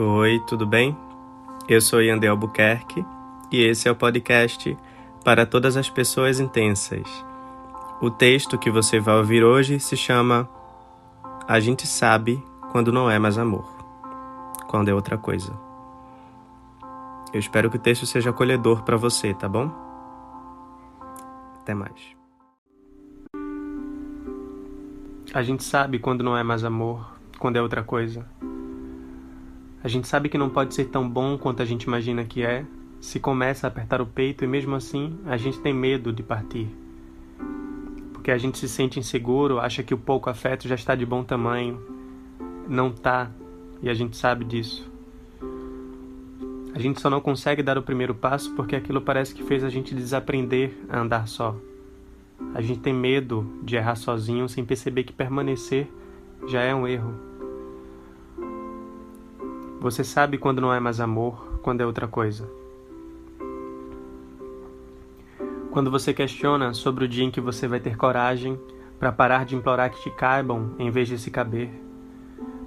Oi, tudo bem? Eu sou Yandel Albuquerque e esse é o podcast para todas as pessoas intensas. O texto que você vai ouvir hoje se chama A gente sabe quando não é mais amor, quando é outra coisa. Eu espero que o texto seja acolhedor para você, tá bom? Até mais. A gente sabe quando não é mais amor, quando é outra coisa. A gente sabe que não pode ser tão bom quanto a gente imagina que é, se começa a apertar o peito e mesmo assim a gente tem medo de partir. Porque a gente se sente inseguro, acha que o pouco afeto já está de bom tamanho. Não tá, e a gente sabe disso. A gente só não consegue dar o primeiro passo porque aquilo parece que fez a gente desaprender a andar só. A gente tem medo de errar sozinho sem perceber que permanecer já é um erro. Você sabe quando não é mais amor, quando é outra coisa. Quando você questiona sobre o dia em que você vai ter coragem para parar de implorar que te caibam em vez de se caber,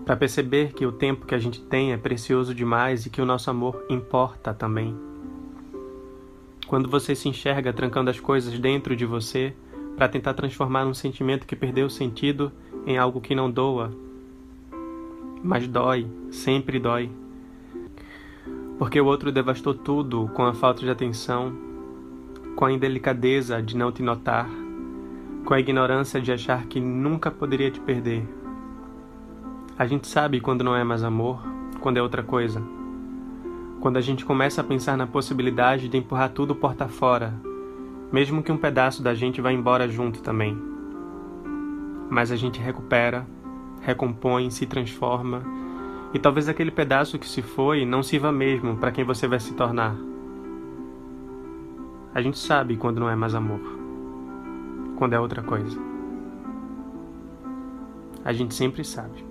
para perceber que o tempo que a gente tem é precioso demais e que o nosso amor importa também. Quando você se enxerga trancando as coisas dentro de você para tentar transformar um sentimento que perdeu sentido em algo que não doa, mas dói, sempre dói. Porque o outro devastou tudo com a falta de atenção, com a indelicadeza de não te notar, com a ignorância de achar que nunca poderia te perder. A gente sabe quando não é mais amor, quando é outra coisa quando a gente começa a pensar na possibilidade de empurrar tudo porta fora, mesmo que um pedaço da gente vá embora junto também. Mas a gente recupera, recompõe, se transforma, e talvez aquele pedaço que se foi não sirva mesmo para quem você vai se tornar. A gente sabe quando não é mais amor, quando é outra coisa. A gente sempre sabe.